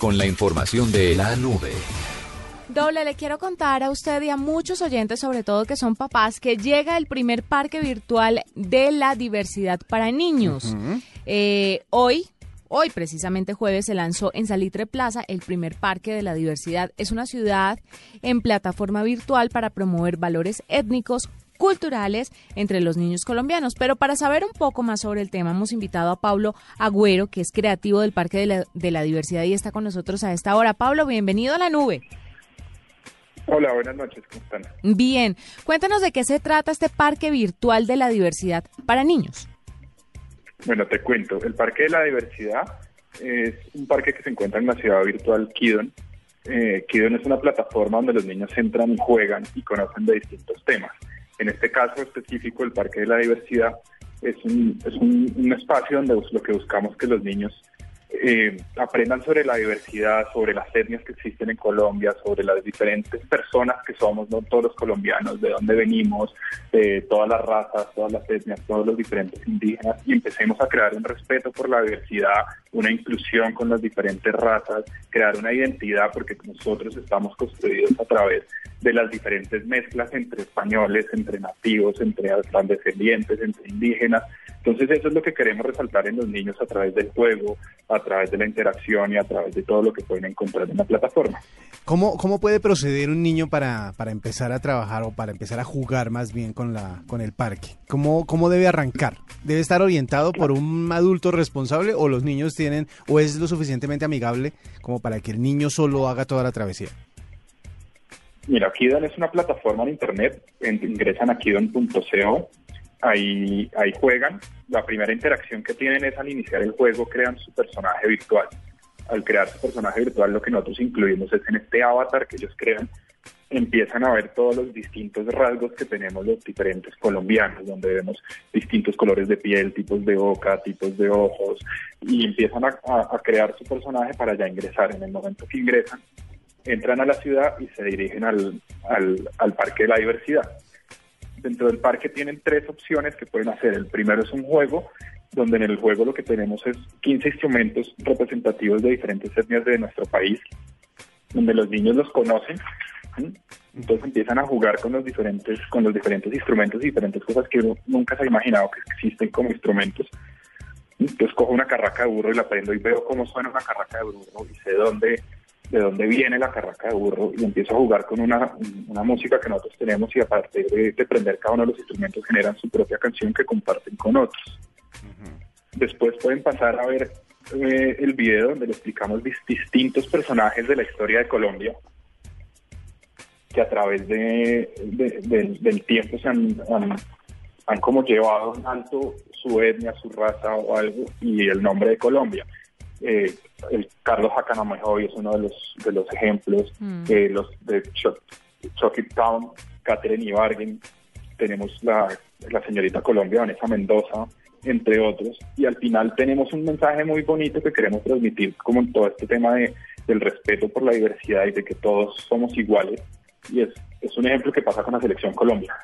con la información de la nube. Doble, le quiero contar a usted y a muchos oyentes, sobre todo que son papás, que llega el primer parque virtual de la diversidad para niños. Eh, hoy, hoy precisamente jueves, se lanzó en Salitre Plaza el primer parque de la diversidad. Es una ciudad en plataforma virtual para promover valores étnicos, culturales entre los niños colombianos. Pero para saber un poco más sobre el tema, hemos invitado a Pablo Agüero, que es creativo del Parque de la, de la Diversidad y está con nosotros a esta hora. Pablo, bienvenido a la nube. Hola, buenas noches, ¿cómo están? Bien, cuéntanos de qué se trata este Parque Virtual de la Diversidad para niños. Bueno, te cuento, el Parque de la Diversidad es un parque que se encuentra en la ciudad virtual Kidon. Eh, Kidon es una plataforma donde los niños entran y juegan y conocen de distintos temas. En este caso específico, el Parque de la Diversidad es un, es un, espacio donde lo que buscamos que los niños eh, aprendan sobre la diversidad, sobre las etnias que existen en Colombia, sobre las diferentes personas que somos, no todos los colombianos, de dónde venimos, de todas las razas, todas las etnias, todos los diferentes indígenas, y empecemos a crear un respeto por la diversidad, una inclusión con las diferentes razas, crear una identidad, porque nosotros estamos construidos a través de las diferentes mezclas entre españoles, entre nativos, entre descendientes, entre indígenas. Entonces eso es lo que queremos resaltar en los niños a través del juego, a través de la interacción y a través de todo lo que pueden encontrar en la plataforma. ¿Cómo, cómo puede proceder un niño para, para empezar a trabajar o para empezar a jugar más bien con, la, con el parque? ¿Cómo, ¿Cómo debe arrancar? ¿Debe estar orientado por un adulto responsable o los niños tienen o es lo suficientemente amigable como para que el niño solo haga toda la travesía? Mira, Kidon es una plataforma en internet, ingresan a kidon.co, ahí, ahí juegan, la primera interacción que tienen es al iniciar el juego crean su personaje virtual. Al crear su personaje virtual lo que nosotros incluimos es en este avatar que ellos crean, empiezan a ver todos los distintos rasgos que tenemos los diferentes colombianos, donde vemos distintos colores de piel, tipos de boca, tipos de ojos, y empiezan a, crear su personaje para ya ingresar. En el momento que ingresan, entran a la ciudad y se dirigen al, al, Parque de la Diversidad. Dentro del parque tienen tres opciones que pueden hacer. El primero es un juego, donde en el juego lo que tenemos es 15 instrumentos representativos de diferentes etnias de nuestro país, donde los niños los conocen. Entonces empiezan a jugar con los diferentes, con los diferentes instrumentos y diferentes cosas que uno nunca se ha imaginado que existen como instrumentos. Entonces cojo una carraca de burro y la prendo y veo cómo suena una carraca de burro y sé dónde de dónde viene la carraca de burro y empiezo a jugar con una, música que nosotros tenemos y a partir de, prender cada uno de los instrumentos generan su propia canción que comparten con otros. Después pueden pasar a ver eh, el video donde le explicamos distintos personajes de la historia de Colombia que a través de, del tiempo se han, han, como llevado en alto su etnia, su raza o algo y el nombre de Colombia. Eh, el Carlos Hacanamejoy es uno de los de los ejemplos, mm. eh, los de Chucky Town, Catherine Ibarguen, tenemos la, la señorita Colombia, Vanessa Mendoza, entre otros, y al final tenemos un mensaje muy bonito que queremos transmitir como en todo este tema de, del respeto por la diversidad y de que todos somos iguales, y es, es un ejemplo que pasa con la selección Colombia.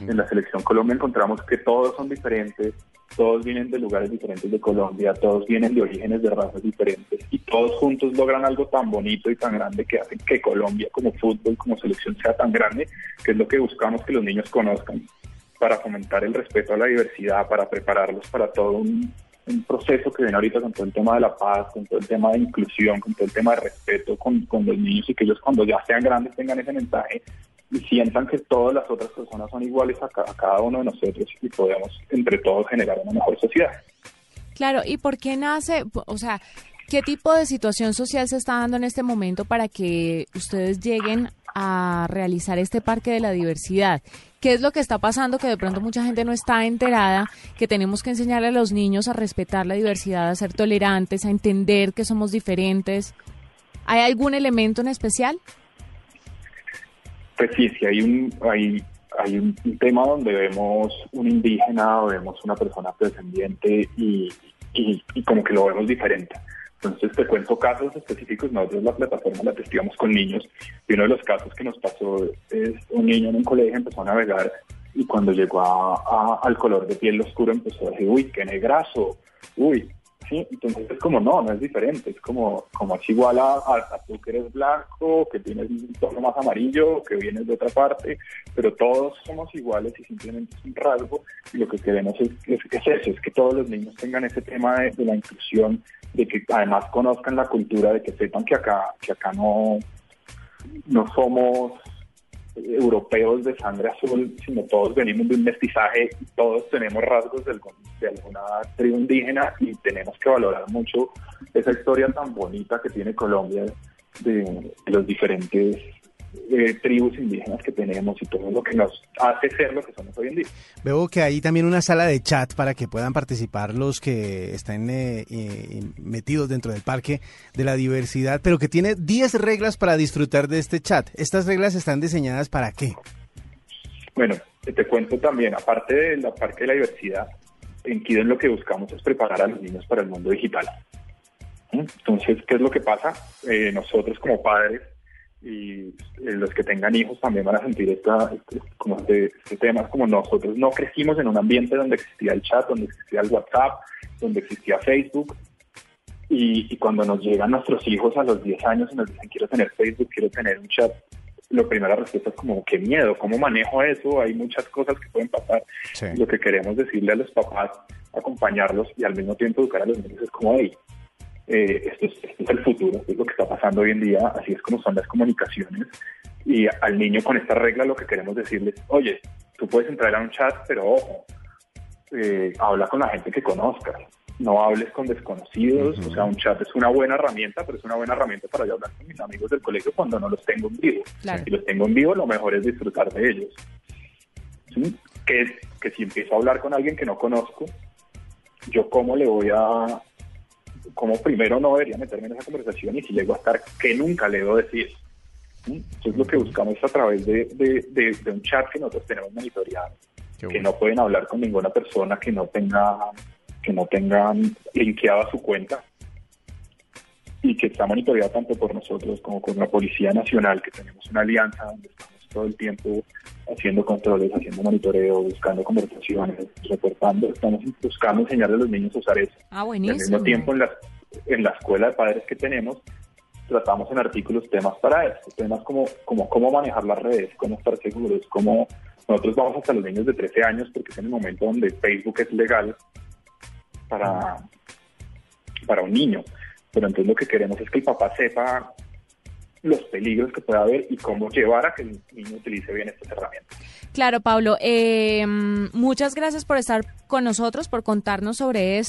En la selección Colombia encontramos que todos son diferentes, todos vienen de lugares diferentes de Colombia, todos vienen de orígenes de razas diferentes y todos juntos logran algo tan bonito y tan grande que hacen que Colombia como fútbol, como selección sea tan grande, que es lo que buscamos que los niños conozcan para fomentar el respeto a la diversidad, para prepararlos para todo un, proceso que viene ahorita con todo el tema de la paz, con todo el tema de inclusión, con todo el tema de respeto con, con los niños y que ellos cuando ya sean grandes tengan ese mensaje y sientan que todas las otras personas son iguales a, cada uno de nosotros y podemos entre todos generar una mejor sociedad. Claro, ¿y por qué nace, o sea, qué tipo de situación social se está dando en este momento para que ustedes lleguen a realizar este parque de la diversidad. ¿Qué es lo que está pasando que de pronto mucha gente no está enterada? Que tenemos que enseñarle a los niños a respetar la diversidad, a ser tolerantes, a entender que somos diferentes. ¿Hay algún elemento en especial? Pues sí, sí hay un, hay, hay un, tema donde vemos un indígena o vemos una persona descendiente y, y, como que lo vemos diferente. Entonces te cuento casos específicos, nosotros la plataforma la testigamos con niños. Y uno de los casos que nos pasó es un niño en un colegio empezó a navegar y cuando llegó a, al color de piel oscuro empezó a decir, uy, qué negrazo, uy, ¿sí? Entonces es como, no, no es diferente, es como, como es igual a, a, tú que eres blanco, que tienes un tono más amarillo, que vienes de otra parte, pero todos somos iguales y simplemente es un rasgo y lo que queremos es, es, es eso, es que todos los niños tengan ese tema de, de, la inclusión, de que además conozcan la cultura, de que sepan que acá, que acá no, no somos europeos de sangre azul, sino todos venimos de un mestizaje todos tenemos rasgos de, algún, de, alguna tribu indígena y tenemos que valorar mucho esa historia tan bonita que tiene Colombia de, de los diferentes eh, tribus indígenas que tenemos y todo lo que nos hace ser lo que somos hoy en día. Veo que hay también una sala de chat para que puedan participar los que están eh, eh, metidos dentro del parque de la diversidad, pero que tiene 10 reglas para disfrutar de este chat. ¿Estas reglas están diseñadas para qué? Bueno, te cuento también, aparte del parque de la diversidad, en Kiden lo que buscamos es preparar a los niños para el mundo digital. Entonces, ¿qué es lo que pasa? Eh, nosotros como padres y los que tengan hijos también van a sentir esta, este, como este, este, tema, como nosotros no crecimos en un ambiente donde existía el chat, donde existía el WhatsApp, donde existía Facebook, y, y, cuando nos llegan nuestros hijos a los 10 años y nos dicen quiero tener Facebook, quiero tener un chat, lo primera respuesta es como qué miedo, ¿cómo manejo eso? Hay muchas cosas que pueden pasar. Sí. Lo que queremos decirle a los papás, acompañarlos y al mismo tiempo educar a los niños es como, hey, eh, esto, es, esto, es, el futuro, es lo que está pasando hoy en día, así es como son las comunicaciones. Y al niño con esta regla lo que queremos decirles, oye, tú puedes entrar a un chat, pero ojo, eh, habla con la gente que conozcas, no hables con desconocidos, uh -huh. o sea, un chat es una buena herramienta, pero es una buena herramienta para yo hablar con mis amigos del colegio cuando no los tengo en vivo. Claro. Si los tengo en vivo, lo mejor es disfrutar de ellos. ¿Sí? Que, es, que si empiezo a hablar con alguien que no conozco, yo cómo le voy a como primero no debería meterme en esa conversación y si llego a estar, que nunca le debo decir. Entonces lo que buscamos a través de, de, de, de un chat que nosotros tenemos monitoreado, Qué que bueno. no pueden hablar con ninguna persona que no tenga que no tengan linkeada su cuenta y que está monitoreada tanto por nosotros como por la Policía Nacional, que tenemos una alianza donde estamos todo el tiempo haciendo controles, haciendo monitoreo, buscando conversaciones, reportando. Estamos buscando enseñarle a los niños a usar eso. Ah, buenísimo. Al mismo tiempo, en la, en la escuela de padres que tenemos, tratamos en artículos temas para eso, temas como, como cómo manejar las redes, cómo estar seguros, cómo nosotros vamos hasta los niños de 13 años porque es en el momento donde Facebook es legal para, para un niño. Pero entonces lo que queremos es que el papá sepa los peligros que puede haber y cómo llevar a que el niño utilice bien estas herramientas. Claro, Pablo. Eh, muchas gracias por estar con nosotros, por contarnos sobre esto.